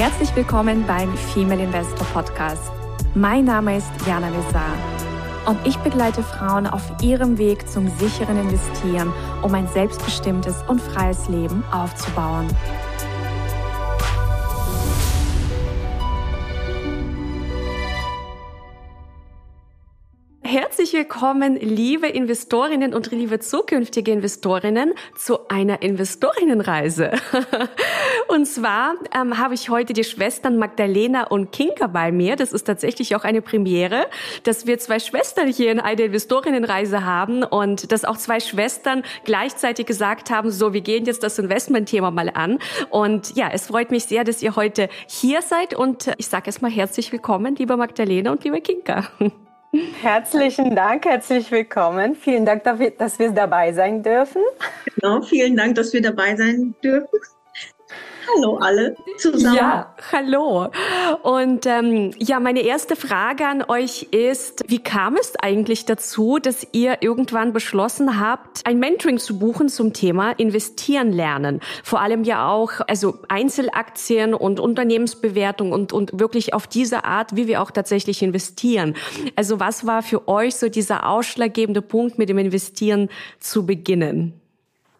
Herzlich willkommen beim Female Investor Podcast. Mein Name ist Jana Lezar und ich begleite Frauen auf ihrem Weg zum sicheren Investieren, um ein selbstbestimmtes und freies Leben aufzubauen. Herzlich willkommen, liebe Investorinnen und liebe zukünftige Investorinnen, zu einer Investorinnenreise. und zwar ähm, habe ich heute die Schwestern Magdalena und Kinka bei mir. Das ist tatsächlich auch eine Premiere, dass wir zwei Schwestern hier in einer Investorinnenreise haben und dass auch zwei Schwestern gleichzeitig gesagt haben, so, wir gehen jetzt das Investmentthema mal an. Und ja, es freut mich sehr, dass ihr heute hier seid und ich sage erstmal herzlich willkommen, liebe Magdalena und liebe Kinka. Herzlichen Dank, herzlich willkommen. Vielen Dank, dass wir dabei sein dürfen. Genau, vielen Dank, dass wir dabei sein dürfen. Hallo alle zusammen. Ja, hallo. Und ähm, ja, meine erste Frage an euch ist, wie kam es eigentlich dazu, dass ihr irgendwann beschlossen habt, ein Mentoring zu buchen zum Thema Investieren lernen? Vor allem ja auch, also Einzelaktien und Unternehmensbewertung und, und wirklich auf diese Art, wie wir auch tatsächlich investieren. Also was war für euch so dieser ausschlaggebende Punkt, mit dem Investieren zu beginnen?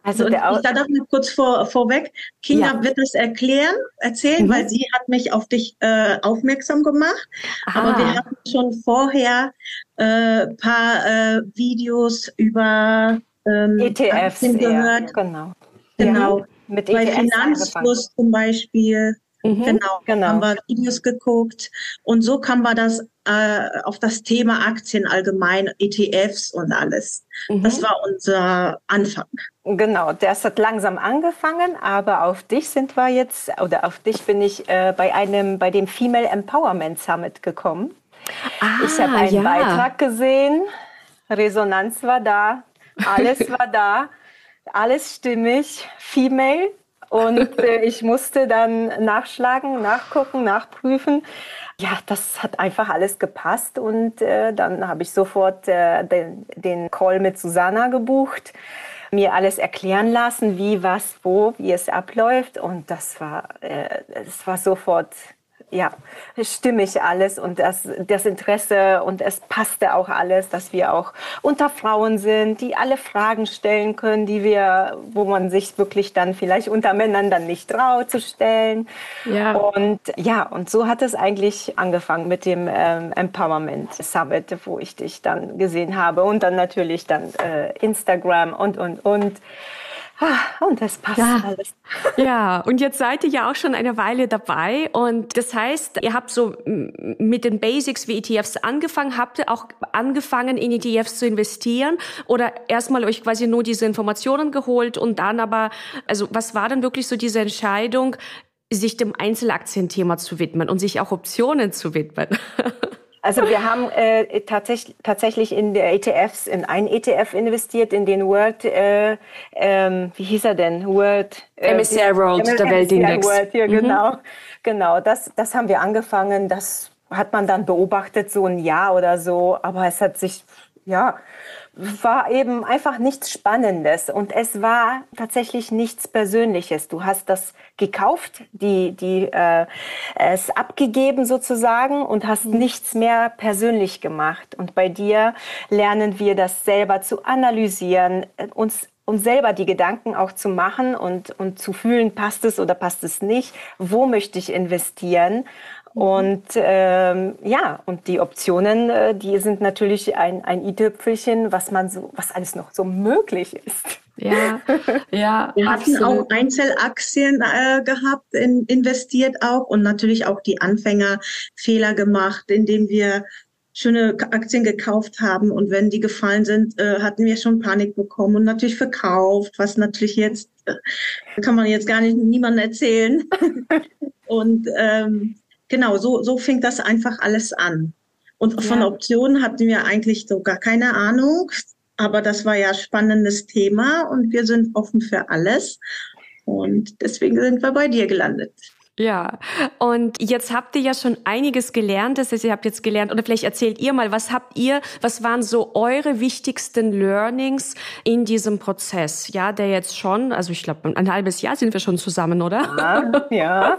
Also und ich da darf mal kurz vor, vorweg, Kinga ja. wird das erklären, erzählen, mhm. weil sie hat mich auf dich äh, aufmerksam gemacht. Aha. Aber wir hatten schon vorher äh, paar äh, Videos über ähm, ETFs gehört. Ja, genau. Genau. Ja, mit ETFs Bei Finanzfluss zum Beispiel. Mhm, genau, genau, haben wir Videos geguckt und so kam wir das äh, auf das Thema Aktien allgemein, ETFs und alles. Mhm. Das war unser Anfang. Genau, das hat langsam angefangen, aber auf dich sind wir jetzt, oder auf dich bin ich äh, bei einem, bei dem Female Empowerment Summit gekommen. Ah, ich habe einen ja. Beitrag gesehen, Resonanz war da, alles war da, alles stimmig, Female und äh, ich musste dann nachschlagen, nachgucken, nachprüfen. Ja, das hat einfach alles gepasst und äh, dann habe ich sofort äh, den, den Call mit Susanna gebucht, mir alles erklären lassen, wie, was, wo, wie es abläuft und das war, äh, es war sofort ja, stimmig alles und das, das Interesse und es passte auch alles, dass wir auch unter Frauen sind, die alle Fragen stellen können, die wir, wo man sich wirklich dann vielleicht unter Männern dann nicht traut zu stellen. Ja. Und ja, und so hat es eigentlich angefangen mit dem ähm, Empowerment Summit, wo ich dich dann gesehen habe und dann natürlich dann äh, Instagram und, und, und. Ah, und das passt ja. alles. Ja, und jetzt seid ihr ja auch schon eine Weile dabei. Und das heißt, ihr habt so mit den Basics wie ETFs angefangen. Habt ihr auch angefangen, in ETFs zu investieren? Oder erstmal euch quasi nur diese Informationen geholt und dann aber, also was war dann wirklich so diese Entscheidung, sich dem Einzelaktienthema zu widmen und sich auch Optionen zu widmen? Also wir haben äh, tatsächlich, tatsächlich in der ETFs, in ein ETF investiert, in den World, äh, ähm, wie hieß er denn? World äh, MSCI World, der Weltindex. World, ja, mhm. genau. Genau, das, das haben wir angefangen. Das hat man dann beobachtet, so ein Jahr oder so. Aber es hat sich, ja, war eben einfach nichts Spannendes und es war tatsächlich nichts Persönliches. Du hast das gekauft, die, die äh, es abgegeben sozusagen und hast mhm. nichts mehr persönlich gemacht. Und bei dir lernen wir das selber zu analysieren, uns uns selber die Gedanken auch zu machen und, und zu fühlen, passt es oder passt es nicht, wo möchte ich investieren. Und ähm, ja, und die Optionen, äh, die sind natürlich ein, ein i-Tüpfelchen, was man so, was alles noch so möglich ist. Ja, ja. Wir hatten auch Einzelaktien äh, gehabt, in, investiert auch und natürlich auch die Anfängerfehler gemacht, indem wir schöne Aktien gekauft haben und wenn die gefallen sind, äh, hatten wir schon Panik bekommen und natürlich verkauft, was natürlich jetzt äh, kann man jetzt gar nicht niemandem erzählen. und ähm, genau, so, so fing das einfach alles an. Und ja. von Optionen hatten wir eigentlich so gar keine Ahnung, aber das war ja spannendes Thema und wir sind offen für alles. Und deswegen sind wir bei dir gelandet. Ja, und jetzt habt ihr ja schon einiges gelernt. Das heißt, ihr habt jetzt gelernt, oder vielleicht erzählt ihr mal, was habt ihr, was waren so eure wichtigsten Learnings in diesem Prozess? Ja, der jetzt schon, also ich glaube, ein halbes Jahr sind wir schon zusammen, oder? Ja, ja.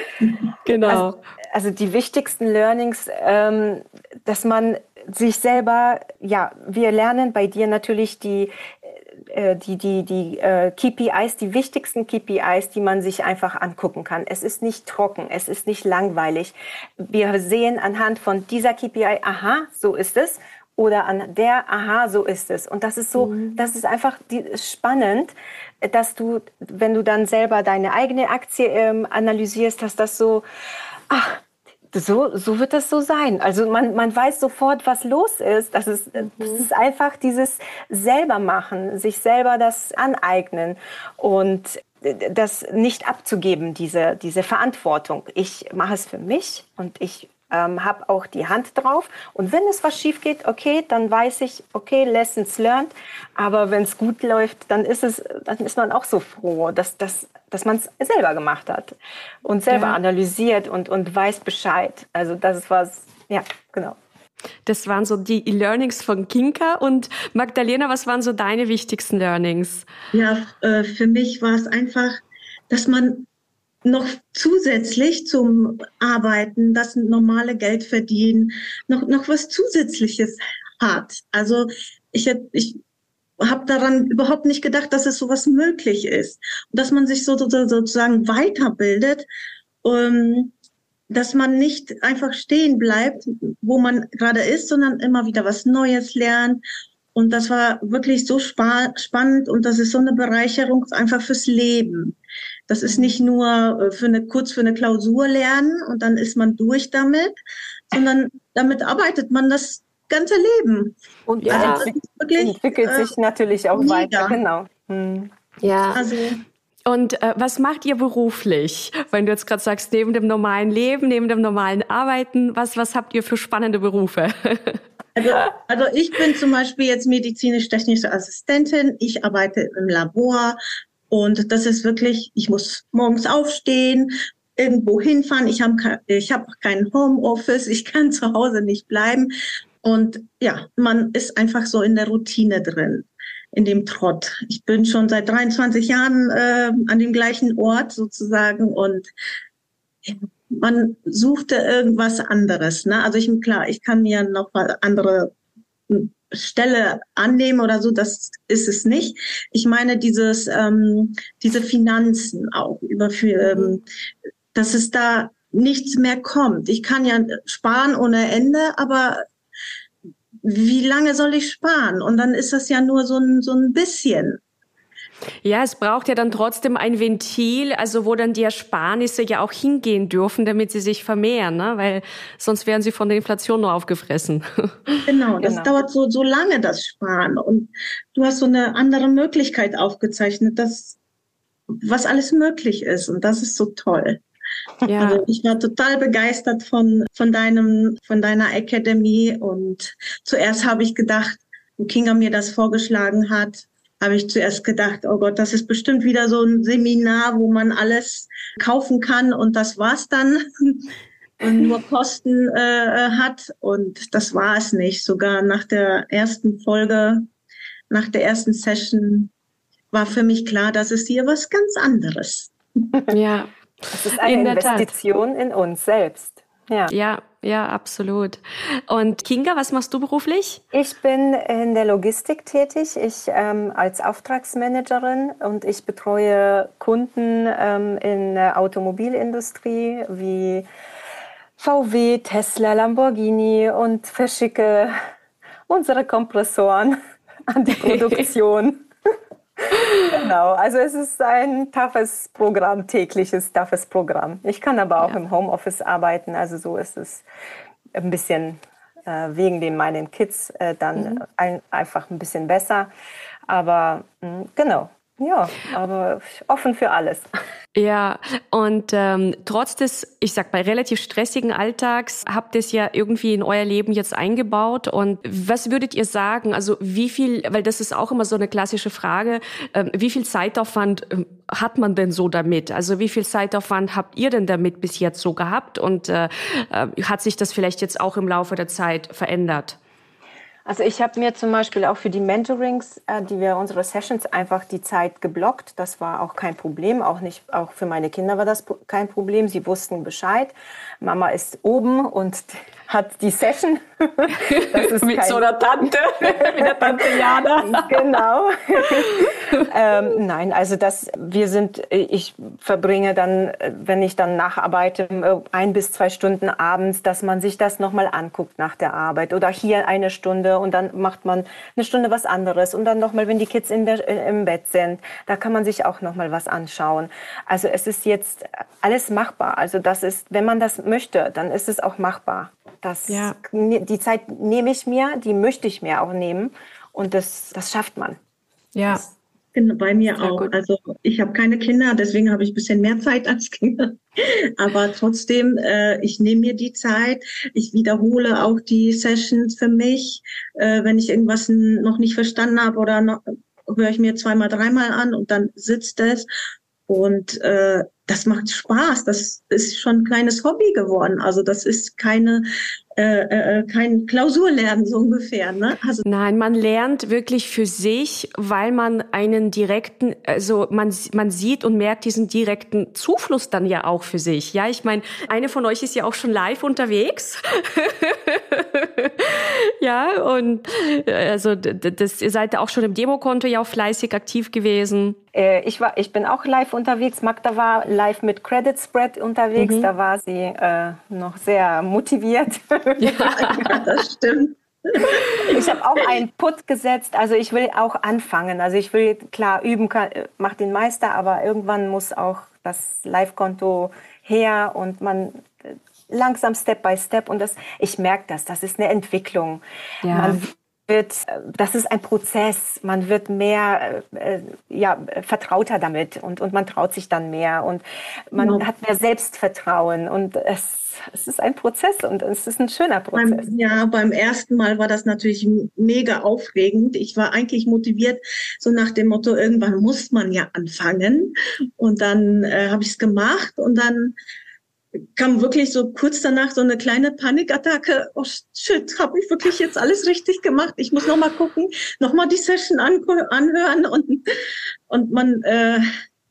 genau. Also, also, die wichtigsten Learnings, ähm, dass man sich selber, ja, wir lernen bei dir natürlich die die, die, die äh, KPIs, die wichtigsten KPIs, die man sich einfach angucken kann. Es ist nicht trocken, es ist nicht langweilig. Wir sehen anhand von dieser KPI, aha, so ist es. Oder an der, aha, so ist es. Und das ist so, mhm. das ist einfach die, spannend, dass du, wenn du dann selber deine eigene Aktie ähm, analysierst, dass das so, ach, so, so wird das so sein. Also man, man weiß sofort, was los ist. Das ist, das mhm. ist einfach dieses selber machen, sich selber das aneignen und das nicht abzugeben, diese, diese Verantwortung. Ich mache es für mich und ich ähm, habe auch die Hand drauf. Und wenn es was schief geht, okay, dann weiß ich, okay, Lessons learned. Aber wenn es gut läuft, dann ist es, dann ist man auch so froh, dass, dass, dass man es selber gemacht hat und selber ja. analysiert und, und weiß Bescheid. Also das ist was, ja, genau. Das waren so die Learnings von Kinka und Magdalena, was waren so deine wichtigsten Learnings? Ja, äh, für mich war es einfach, dass man noch zusätzlich zum Arbeiten, das normale Geld verdienen, noch, noch was Zusätzliches hat. Also ich, ich habe daran überhaupt nicht gedacht, dass es sowas möglich ist. Und dass man sich so, so, sozusagen weiterbildet, ähm, dass man nicht einfach stehen bleibt, wo man gerade ist, sondern immer wieder was Neues lernt. Und das war wirklich so spa spannend und das ist so eine Bereicherung einfach fürs Leben. Das ist nicht nur äh, für eine, kurz für eine Klausur lernen und dann ist man durch damit, sondern damit arbeitet man das ganze Leben. Und ja, also wirklich, entwickelt äh, sich natürlich auch mega. weiter, genau. Hm. Ja. Also, und äh, was macht ihr beruflich? Wenn du jetzt gerade sagst, neben dem normalen Leben, neben dem normalen Arbeiten, was, was habt ihr für spannende Berufe? Also, also ich bin zum Beispiel jetzt medizinisch-technische Assistentin. Ich arbeite im Labor, und das ist wirklich, ich muss morgens aufstehen, irgendwo hinfahren. Ich habe ich hab kein Homeoffice, ich kann zu Hause nicht bleiben. Und ja, man ist einfach so in der Routine drin, in dem Trott. Ich bin schon seit 23 Jahren äh, an dem gleichen Ort sozusagen und man suchte irgendwas anderes. Ne? Also ich klar, ich kann mir noch andere Stelle annehme oder so, das ist es nicht. Ich meine dieses, ähm, diese Finanzen auch über, für, ähm, dass es da nichts mehr kommt. Ich kann ja sparen ohne Ende, aber wie lange soll ich sparen? Und dann ist das ja nur so ein, so ein bisschen. Ja, es braucht ja dann trotzdem ein Ventil, also wo dann die Ersparnisse ja auch hingehen dürfen, damit sie sich vermehren, ne? weil sonst werden sie von der Inflation nur aufgefressen. Genau, das genau. dauert so, so lange, das Sparen. Und du hast so eine andere Möglichkeit aufgezeichnet, dass, was alles möglich ist. Und das ist so toll. Ja. Also ich war total begeistert von, von deinem, von deiner Academy. Und zuerst habe ich gedacht, wo Kinga mir das vorgeschlagen hat, habe ich zuerst gedacht, oh Gott, das ist bestimmt wieder so ein Seminar, wo man alles kaufen kann und das war's dann und nur Kosten äh, hat. Und das war es nicht. Sogar nach der ersten Folge, nach der ersten Session war für mich klar, dass es hier was ganz anderes. Ja, es ist eine in Investition in uns selbst. Ja. ja, ja, absolut. Und Kinga, was machst du beruflich? Ich bin in der Logistik tätig, ich ähm, als Auftragsmanagerin und ich betreue Kunden ähm, in der Automobilindustrie wie VW, Tesla, Lamborghini und verschicke unsere Kompressoren an die Produktion. Genau, also es ist ein toughes Programm, tägliches toughes Programm. Ich kann aber auch ja. im Homeoffice arbeiten, also so ist es ein bisschen äh, wegen den meinen Kids äh, dann mhm. ein, einfach ein bisschen besser. Aber mh, hm, genau, ja, aber offen für alles. Ja, und ähm, trotz des, ich sag mal, relativ stressigen Alltags habt ihr es ja irgendwie in euer Leben jetzt eingebaut. Und was würdet ihr sagen? Also wie viel, weil das ist auch immer so eine klassische Frage, äh, wie viel Zeitaufwand äh, hat man denn so damit? Also wie viel Zeitaufwand habt ihr denn damit bis jetzt so gehabt? Und äh, äh, hat sich das vielleicht jetzt auch im Laufe der Zeit verändert? Also ich habe mir zum Beispiel auch für die Mentorings, äh, die wir unsere Sessions einfach die Zeit geblockt. Das war auch kein Problem, auch nicht auch für meine Kinder war das kein Problem. Sie wussten Bescheid. Mama ist oben und hat die Session. Das ist mit so einer Tante, mit der Tante Jana. genau. ähm, nein, also das, wir sind, ich verbringe dann, wenn ich dann nacharbeite, ein bis zwei Stunden abends, dass man sich das nochmal anguckt nach der Arbeit oder hier eine Stunde und dann macht man eine Stunde was anderes und dann nochmal, wenn die Kids in der, im Bett sind, da kann man sich auch nochmal was anschauen. Also es ist jetzt alles machbar. Also das ist, wenn man das möchte, dann ist es auch machbar. Das, ja. Die Zeit nehme ich mir, die möchte ich mir auch nehmen und das, das schafft man. Ja. Das, Genau, bei mir auch. Gut. Also ich habe keine Kinder, deswegen habe ich ein bisschen mehr Zeit als Kinder. Aber trotzdem, äh, ich nehme mir die Zeit. Ich wiederhole auch die Sessions für mich. Äh, wenn ich irgendwas noch nicht verstanden habe oder noch, höre ich mir zweimal, dreimal an und dann sitzt es. Und äh, das macht Spaß. Das ist schon ein kleines Hobby geworden. Also das ist keine äh, äh, kein Klausurlernen so ungefähr. Ne? Also Nein, man lernt wirklich für sich, weil man einen direkten, also man, man sieht und merkt diesen direkten Zufluss dann ja auch für sich. Ja, ich meine, eine von euch ist ja auch schon live unterwegs. ja, und äh, also das, ihr seid auch schon im Demokonto ja auch fleißig aktiv gewesen. Äh, ich, war, ich bin auch live unterwegs. Magda war live mit Credit Spread unterwegs. Mhm. Da war sie äh, noch sehr motiviert. Ja, das stimmt. Ich habe auch einen Put gesetzt, also ich will auch anfangen. Also ich will klar üben, kann, macht den Meister, aber irgendwann muss auch das Live-Konto her und man langsam Step by Step und das, ich merke das, das ist eine Entwicklung. Ja. Man wird, das ist ein Prozess. Man wird mehr, äh, ja, vertrauter damit und, und man traut sich dann mehr und man ja. hat mehr Selbstvertrauen und es, es ist ein Prozess und es ist ein schöner Prozess. Beim, ja, beim ersten Mal war das natürlich mega aufregend. Ich war eigentlich motiviert, so nach dem Motto, irgendwann muss man ja anfangen. Und dann äh, habe ich es gemacht und dann kam wirklich so kurz danach so eine kleine Panikattacke. Oh shit, habe ich wirklich jetzt alles richtig gemacht? Ich muss noch mal gucken, noch mal die Session anhören und und man äh,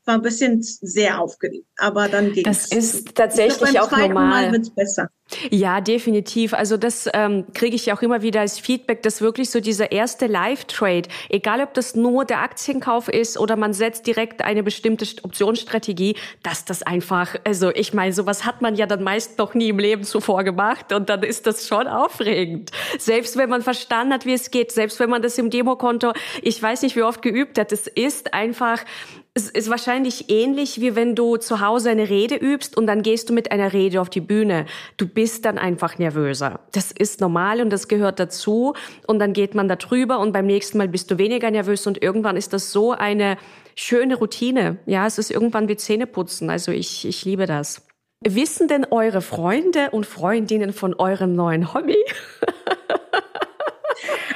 war ein bisschen sehr aufgeregt, aber dann ging es. Das ist tatsächlich auch normal. Mal wird's besser. Ja, definitiv. Also das ähm, kriege ich auch immer wieder als Feedback, dass wirklich so dieser erste Live-Trade, egal ob das nur der Aktienkauf ist oder man setzt direkt eine bestimmte Optionsstrategie, dass das einfach, also ich meine, sowas hat man ja dann meist noch nie im Leben zuvor gemacht und dann ist das schon aufregend. Selbst wenn man verstanden hat, wie es geht, selbst wenn man das im Demokonto, ich weiß nicht, wie oft geübt hat, es ist einfach es ist wahrscheinlich ähnlich, wie wenn du zu Hause eine Rede übst und dann gehst du mit einer Rede auf die Bühne. Du bist dann einfach nervöser. Das ist normal und das gehört dazu. Und dann geht man da drüber und beim nächsten Mal bist du weniger nervös und irgendwann ist das so eine schöne Routine. Ja, es ist irgendwann wie Zähneputzen. Also ich, ich liebe das. Wissen denn eure Freunde und Freundinnen von eurem neuen Hobby?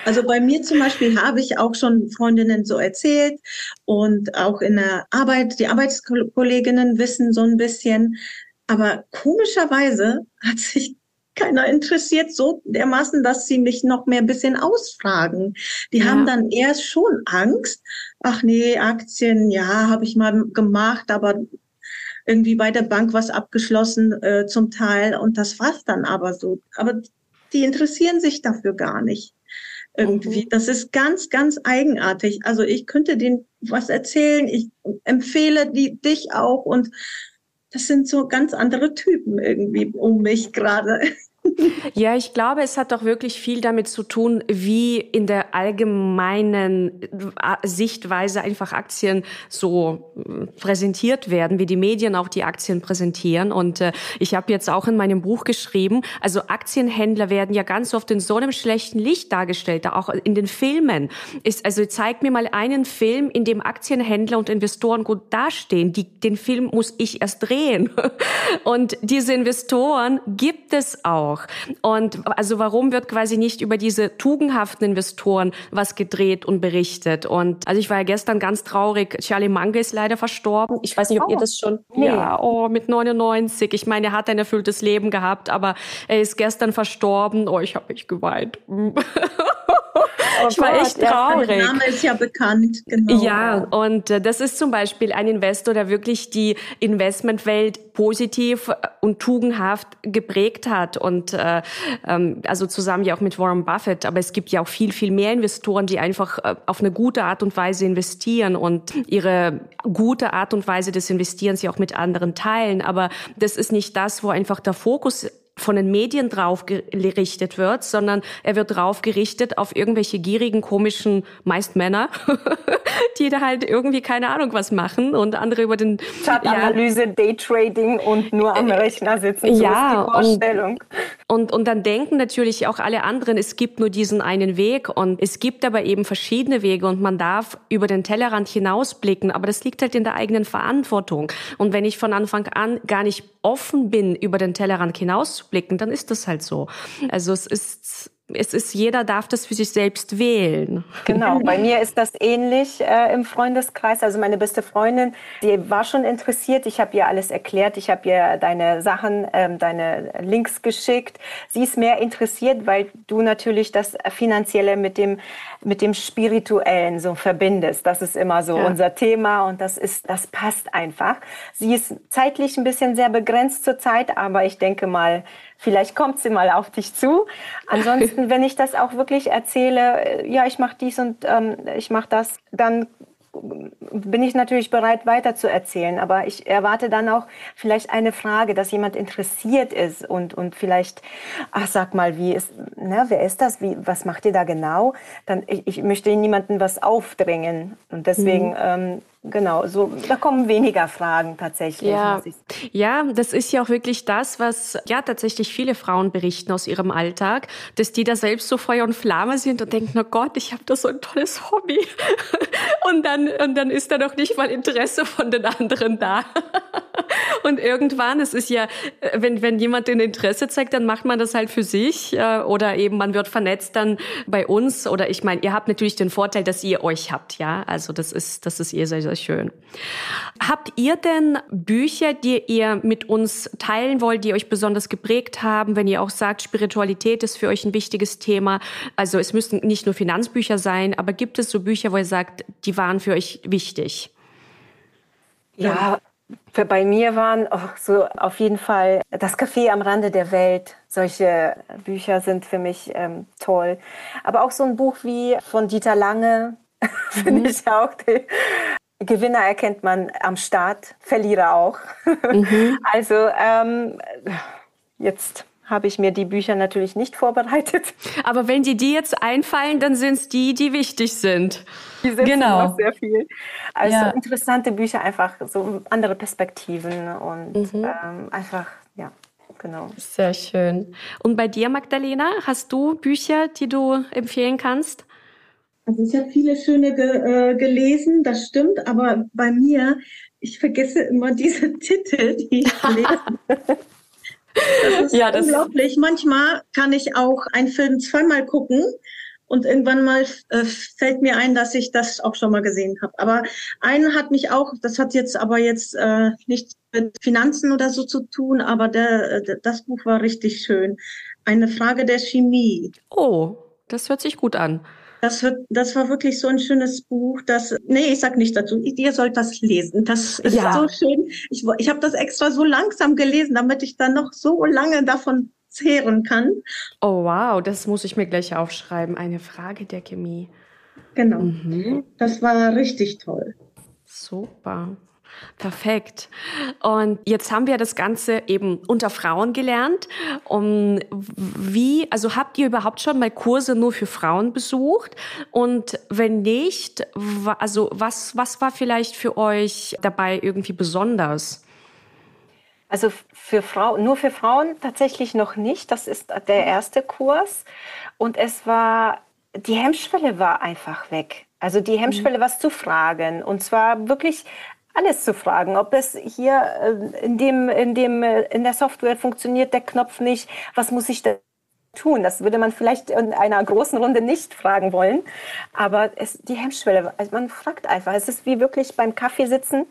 Also bei mir zum Beispiel habe ich auch schon Freundinnen so erzählt und auch in der Arbeit, die Arbeitskolleginnen wissen so ein bisschen. Aber komischerweise hat sich keiner interessiert so dermaßen, dass sie mich noch mehr ein bisschen ausfragen. Die ja. haben dann erst schon Angst. Ach nee, Aktien, ja, habe ich mal gemacht, aber irgendwie bei der Bank was abgeschlossen äh, zum Teil und das war's dann aber so. Aber die interessieren sich dafür gar nicht irgendwie. Mhm. Das ist ganz, ganz eigenartig. Also ich könnte denen was erzählen. Ich empfehle die, dich auch und das sind so ganz andere Typen irgendwie um mich gerade. Ja, ich glaube, es hat doch wirklich viel damit zu tun, wie in der allgemeinen äh, Sichtweise einfach Aktien so äh, präsentiert werden, wie die Medien auch die Aktien präsentieren. Und äh, ich habe jetzt auch in meinem Buch geschrieben, also Aktienhändler werden ja ganz oft in so einem schlechten Licht dargestellt, auch in den Filmen. Ist, also zeig mir mal einen Film, in dem Aktienhändler und Investoren gut dastehen. Die, den Film muss ich erst drehen. Und diese Investoren gibt es auch. Und also warum wird quasi nicht über diese tugendhaften Investoren was gedreht und berichtet? Und also ich war ja gestern ganz traurig. Charlie Munger ist leider verstorben. Ich weiß nicht, ob oh. ihr das schon. Nee. Ja, oh, mit 99. Ich meine, er hat ein erfülltes Leben gehabt, aber er ist gestern verstorben. Oh, ich habe mich geweint. Oh ich war echt traurig. Der Name ist ja bekannt, genau. Ja, und äh, das ist zum Beispiel ein Investor, der wirklich die Investmentwelt positiv und tugendhaft geprägt hat und äh, ähm, also zusammen ja auch mit Warren Buffett. Aber es gibt ja auch viel, viel mehr Investoren, die einfach äh, auf eine gute Art und Weise investieren und ihre gute Art und Weise des Investierens ja auch mit anderen teilen. Aber das ist nicht das, wo einfach der Fokus von den Medien drauf gerichtet wird, sondern er wird drauf gerichtet auf irgendwelche gierigen, komischen, meist Männer, die da halt irgendwie keine Ahnung was machen und andere über den Chartanalyse, ja, Daytrading und nur am äh, Rechner sitzen. So ja, und, und, und dann denken natürlich auch alle anderen, es gibt nur diesen einen Weg und es gibt aber eben verschiedene Wege und man darf über den Tellerrand hinausblicken, aber das liegt halt in der eigenen Verantwortung. Und wenn ich von Anfang an gar nicht offen bin, über den Tellerrand hinauszublicken, dann ist das halt so. Also es ist es ist, jeder darf das für sich selbst wählen. Genau, bei mir ist das ähnlich äh, im Freundeskreis. Also meine beste Freundin, die war schon interessiert. Ich habe ihr alles erklärt. Ich habe ihr deine Sachen, ähm, deine Links geschickt. Sie ist mehr interessiert, weil du natürlich das Finanzielle mit dem, mit dem Spirituellen so verbindest. Das ist immer so ja. unser Thema und das ist, das passt einfach. Sie ist zeitlich ein bisschen sehr begrenzt zurzeit, aber ich denke mal, Vielleicht kommt sie mal auf dich zu. Ansonsten, wenn ich das auch wirklich erzähle, äh, ja, ich mache dies und ähm, ich mache das, dann bin ich natürlich bereit, weiter zu erzählen. Aber ich erwarte dann auch vielleicht eine Frage, dass jemand interessiert ist und, und vielleicht, ach, sag mal, wie ist, ne, wer ist das? Wie, was macht ihr da genau? Dann, ich, ich möchte niemandem was aufdrängen. Und deswegen, mhm. ähm, Genau, so da kommen weniger Fragen tatsächlich. Ja, ja, das ist ja auch wirklich das, was ja tatsächlich viele Frauen berichten aus ihrem Alltag, dass die da selbst so Feuer und Flamme sind und denken, oh Gott, ich habe da so ein tolles Hobby. Und dann und dann ist da doch nicht mal Interesse von den anderen da. Und irgendwann, es ist ja, wenn, wenn jemand den Interesse zeigt, dann macht man das halt für sich äh, oder eben man wird vernetzt dann bei uns oder ich meine, ihr habt natürlich den Vorteil, dass ihr euch habt, ja, also das ist, das ist ihr sehr, sehr schön. Habt ihr denn Bücher, die ihr mit uns teilen wollt, die euch besonders geprägt haben, wenn ihr auch sagt, Spiritualität ist für euch ein wichtiges Thema? Also es müssten nicht nur Finanzbücher sein, aber gibt es so Bücher, wo ihr sagt, die waren für euch wichtig? Ja, bei mir waren oh, so auf jeden Fall das Café am Rande der Welt. Solche Bücher sind für mich ähm, toll. Aber auch so ein Buch wie von Dieter Lange finde mhm. ich auch. Die Gewinner erkennt man am Start, Verlierer auch. Mhm. Also ähm, jetzt habe ich mir die Bücher natürlich nicht vorbereitet. Aber wenn die dir jetzt einfallen, dann sind es die, die wichtig sind. Die sind genau. sehr viel. Also ja. interessante Bücher, einfach so andere Perspektiven und mhm. ähm, einfach, ja, genau. Sehr schön. Und bei dir, Magdalena, hast du Bücher, die du empfehlen kannst? Also ich habe viele schöne ge äh, gelesen, das stimmt, aber bei mir, ich vergesse immer diese Titel, die ich lese. Das ist ja, das unglaublich. Manchmal kann ich auch einen Film zweimal gucken und irgendwann mal äh, fällt mir ein, dass ich das auch schon mal gesehen habe. Aber einen hat mich auch, das hat jetzt aber jetzt äh, nichts mit Finanzen oder so zu tun, aber der, der, das Buch war richtig schön. Eine Frage der Chemie. Oh, das hört sich gut an. Das, wird, das war wirklich so ein schönes Buch. Das, nee, ich sag nicht dazu. Ihr sollt das lesen. Das ist ja. so schön. Ich, ich habe das extra so langsam gelesen, damit ich dann noch so lange davon zehren kann. Oh wow, das muss ich mir gleich aufschreiben. Eine Frage der Chemie. Genau. Mhm. Das war richtig toll. Super. Perfekt. Und jetzt haben wir das Ganze eben unter Frauen gelernt. Um, wie, also habt ihr überhaupt schon mal Kurse nur für Frauen besucht? Und wenn nicht, also was, was war vielleicht für euch dabei irgendwie besonders? Also für Frauen, nur für Frauen tatsächlich noch nicht. Das ist der erste Kurs. Und es war, die Hemmschwelle war einfach weg. Also die Hemmschwelle, mhm. was zu fragen. Und zwar wirklich alles zu fragen, ob es hier äh, in dem, in dem, äh, in der Software funktioniert der Knopf nicht, was muss ich da tun. Das würde man vielleicht in einer großen Runde nicht fragen wollen. Aber es, die Hemmschwelle, also man fragt einfach. Es ist wie wirklich beim Kaffee sitzen.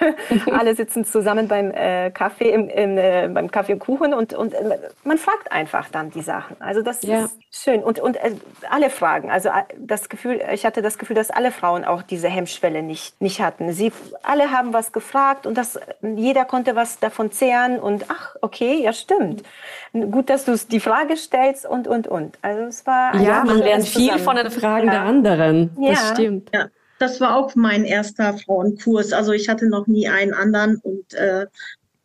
Alle sitzen zusammen beim äh, Kaffee, im, im, äh, beim Kaffee und Kuchen und, und äh, man fragt einfach dann die Sachen. Also das ja. ist schön. Und, und äh, alle fragen. Also äh, das Gefühl, ich hatte das Gefühl, dass alle Frauen auch diese Hemmschwelle nicht, nicht hatten. Sie alle haben was gefragt und das, jeder konnte was davon zehren und ach, okay, ja stimmt. Gut, dass du die Frage stellst und, und, und. Also es war... Ja, man lernt viel von den Fragen ja. der anderen. Das ja. stimmt. Ja. Das war auch mein erster Frauenkurs. Also ich hatte noch nie einen anderen und äh,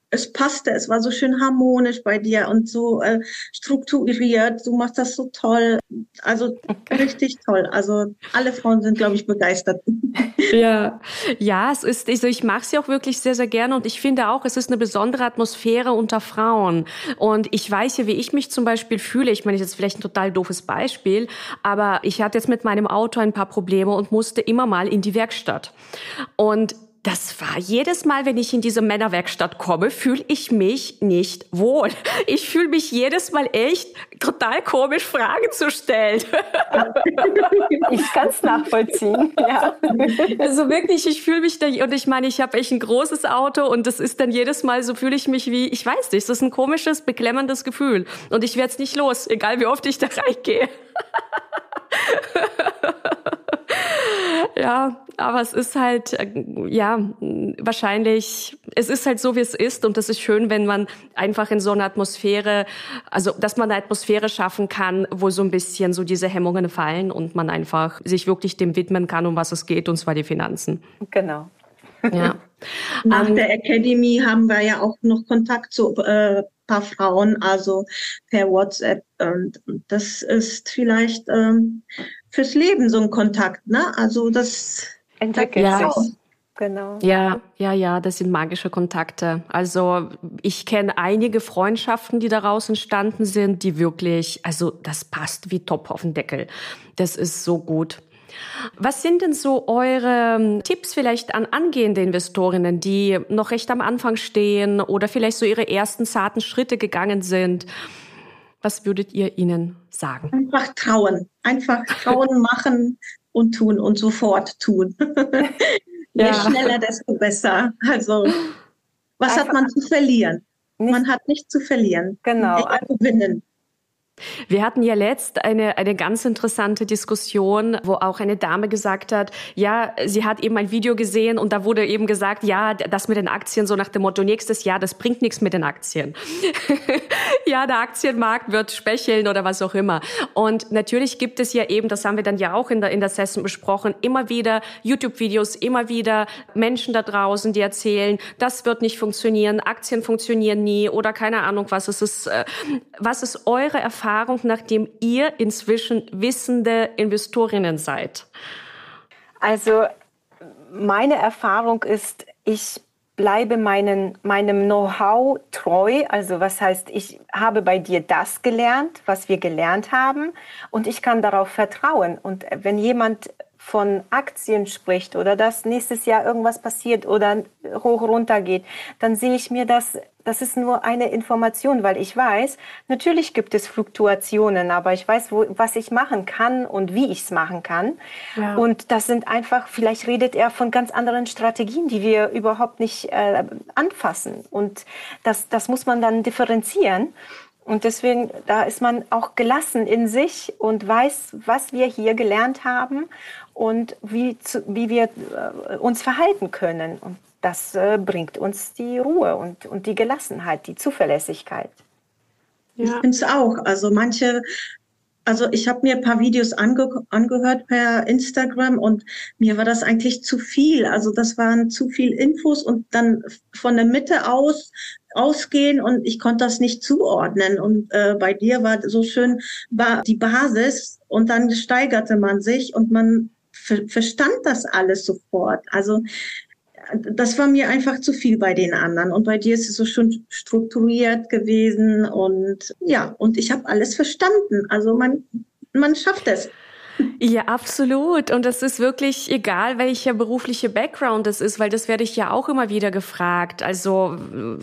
es passte, es war so schön harmonisch bei dir und so äh, strukturiert. Du machst das so toll. Also richtig toll. Also alle Frauen sind, glaube ich, begeistert. Ja, ja, es ist, also ich mache sie auch wirklich sehr, sehr gerne und ich finde auch, es ist eine besondere Atmosphäre unter Frauen. Und ich weiß ja, wie ich mich zum Beispiel fühle. Ich meine, das ist vielleicht ein total doofes Beispiel, aber ich hatte jetzt mit meinem Auto ein paar Probleme und musste immer mal in die Werkstatt. Und das war jedes Mal, wenn ich in diese Männerwerkstatt komme, fühle ich mich nicht wohl. Ich fühle mich jedes Mal echt total komisch, Fragen zu stellen. Ich kann es nachvollziehen. Ja. Also wirklich, ich fühle mich da, und ich meine, ich habe echt ein großes Auto und das ist dann jedes Mal, so fühle ich mich wie, ich weiß nicht, das ist ein komisches, beklemmendes Gefühl. Und ich werde es nicht los, egal wie oft ich da reingehe. ja, aber es ist halt, äh, ja, wahrscheinlich, es ist halt so, wie es ist. Und das ist schön, wenn man einfach in so einer Atmosphäre, also, dass man eine Atmosphäre schaffen kann, wo so ein bisschen so diese Hemmungen fallen und man einfach sich wirklich dem widmen kann, um was es geht, und zwar die Finanzen. Genau. Ja. Nach um, ähm, der Academy haben wir ja auch noch Kontakt zu äh, paar Frauen, also per WhatsApp. Und das ist vielleicht ähm, fürs Leben so ein Kontakt, ne? Also das entwickelt ja. sich. Genau. Ja, ja, ja, das sind magische Kontakte. Also ich kenne einige Freundschaften, die daraus entstanden sind, die wirklich, also das passt wie Top auf den Deckel. Das ist so gut. Was sind denn so eure ähm, Tipps vielleicht an angehende Investorinnen, die noch recht am Anfang stehen oder vielleicht so ihre ersten zarten Schritte gegangen sind? Was würdet ihr ihnen sagen? Einfach trauen. Einfach trauen, machen und tun und sofort tun. Je ja. schneller, desto besser. Also, was Einfach hat man zu verlieren? Man hat nichts zu verlieren. Genau. Eher gewinnen. Wir hatten ja letzt eine, eine ganz interessante Diskussion, wo auch eine Dame gesagt hat, ja, sie hat eben ein Video gesehen und da wurde eben gesagt, ja, das mit den Aktien so nach dem Motto, nächstes Jahr, das bringt nichts mit den Aktien. ja, der Aktienmarkt wird specheln oder was auch immer. Und natürlich gibt es ja eben, das haben wir dann ja auch in der, in der Session besprochen, immer wieder YouTube-Videos, immer wieder Menschen da draußen, die erzählen, das wird nicht funktionieren, Aktien funktionieren nie oder keine Ahnung was. Es ist, äh, was ist eure Erfahrung? Erfahrung, nachdem ihr inzwischen wissende Investorinnen seid? Also meine Erfahrung ist, ich bleibe meinen, meinem Know-how treu. Also was heißt, ich habe bei dir das gelernt, was wir gelernt haben und ich kann darauf vertrauen. Und wenn jemand von Aktien spricht oder dass nächstes Jahr irgendwas passiert oder hoch runter geht, dann sehe ich mir das, das ist nur eine Information, weil ich weiß, natürlich gibt es Fluktuationen, aber ich weiß, wo, was ich machen kann und wie ich es machen kann. Ja. Und das sind einfach, vielleicht redet er von ganz anderen Strategien, die wir überhaupt nicht äh, anfassen. Und das, das muss man dann differenzieren. Und deswegen, da ist man auch gelassen in sich und weiß, was wir hier gelernt haben und wie, zu, wie wir äh, uns verhalten können. Und das äh, bringt uns die Ruhe und, und die Gelassenheit, die Zuverlässigkeit. Ja. Ich finde es auch. Also manche also ich habe mir ein paar Videos ange angehört per Instagram und mir war das eigentlich zu viel. Also das waren zu viel Infos und dann von der Mitte aus ausgehen und ich konnte das nicht zuordnen. Und äh, bei dir war so schön war die Basis und dann steigerte man sich und man ver verstand das alles sofort. Also das war mir einfach zu viel bei den anderen. Und bei dir ist es so schon strukturiert gewesen und ja, und ich habe alles verstanden. Also man, man schafft es. Ja, absolut. Und es ist wirklich egal, welcher berufliche Background es ist, weil das werde ich ja auch immer wieder gefragt. Also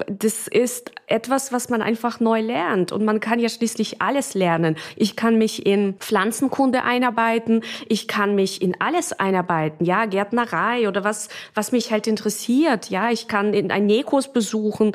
das ist etwas, was man einfach neu lernt. Und man kann ja schließlich alles lernen. Ich kann mich in Pflanzenkunde einarbeiten. Ich kann mich in alles einarbeiten. Ja, Gärtnerei oder was, was mich halt interessiert. Ja, ich kann in ein Nähkurs besuchen,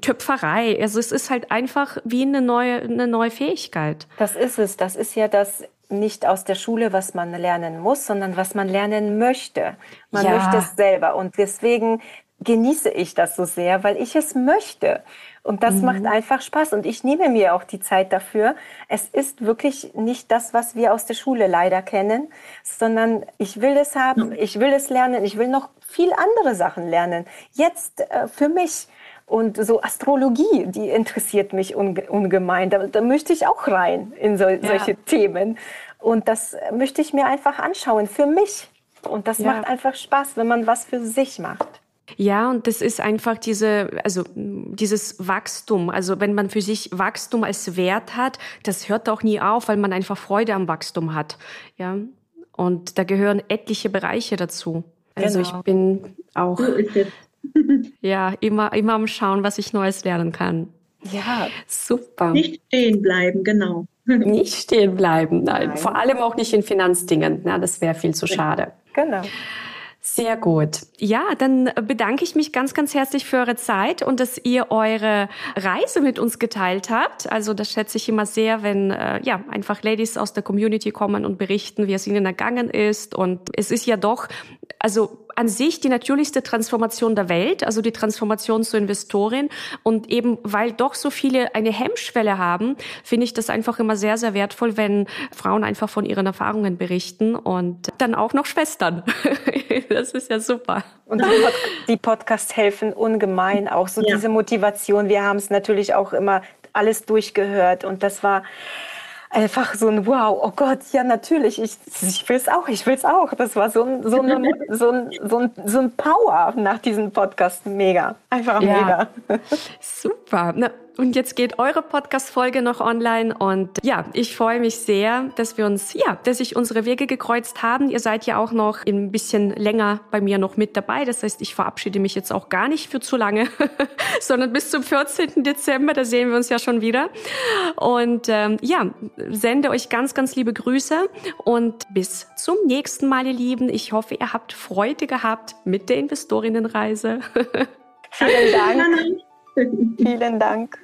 Töpferei. Also es ist halt einfach wie eine neue, eine neue Fähigkeit. Das ist es. Das ist ja das nicht aus der Schule, was man lernen muss, sondern was man lernen möchte. Man ja. möchte es selber. Und deswegen genieße ich das so sehr, weil ich es möchte. Und das mhm. macht einfach Spaß. Und ich nehme mir auch die Zeit dafür. Es ist wirklich nicht das, was wir aus der Schule leider kennen, sondern ich will es haben, ich will es lernen, ich will noch viel andere Sachen lernen. Jetzt äh, für mich. Und so Astrologie, die interessiert mich ungemein. Da, da möchte ich auch rein in so, ja. solche Themen. Und das möchte ich mir einfach anschauen für mich. Und das ja. macht einfach Spaß, wenn man was für sich macht. Ja, und das ist einfach diese, also dieses Wachstum. Also wenn man für sich Wachstum als Wert hat, das hört auch nie auf, weil man einfach Freude am Wachstum hat. Ja, und da gehören etliche Bereiche dazu. Also genau. ich bin auch ja immer immer am Schauen, was ich Neues lernen kann. Ja, super. Nicht stehen bleiben, genau. Nicht stehen bleiben, nein. nein. Vor allem auch nicht in Finanzdingen. Na, das wäre viel zu schade. Genau. Sehr gut. Ja, dann bedanke ich mich ganz, ganz herzlich für eure Zeit und dass ihr eure Reise mit uns geteilt habt. Also das schätze ich immer sehr, wenn äh, ja einfach Ladies aus der Community kommen und berichten, wie es ihnen ergangen ist. Und es ist ja doch, also an sich die natürlichste Transformation der Welt, also die Transformation zur Investorin. Und eben weil doch so viele eine Hemmschwelle haben, finde ich das einfach immer sehr, sehr wertvoll, wenn Frauen einfach von ihren Erfahrungen berichten und dann auch noch Schwestern. das ist ja super. Und die Podcasts helfen ungemein, auch so ja. diese Motivation. Wir haben es natürlich auch immer alles durchgehört und das war einfach so ein Wow, oh Gott, ja natürlich, ich, ich will es auch, ich will es auch. Das war so ein, so, eine, so, ein, so, ein, so ein Power nach diesem Podcast. Mega, einfach ja. mega. Super. Na, und jetzt geht eure Podcast-Folge noch online und ja, ich freue mich sehr, dass wir uns, ja, dass sich unsere Wege gekreuzt haben. Ihr seid ja auch noch ein bisschen länger bei mir noch mit dabei. Das heißt, ich verabschiede mich jetzt auch gar nicht für zu lange, sondern bis zum 14. Dezember, da sehen wir uns ja schon wieder. Und ähm, ja, sende euch ganz, ganz liebe Grüße und bis zum nächsten Mal, ihr Lieben. Ich hoffe, ihr habt Freude gehabt mit der Investorinnenreise. Vielen Dank. Vielen Dank.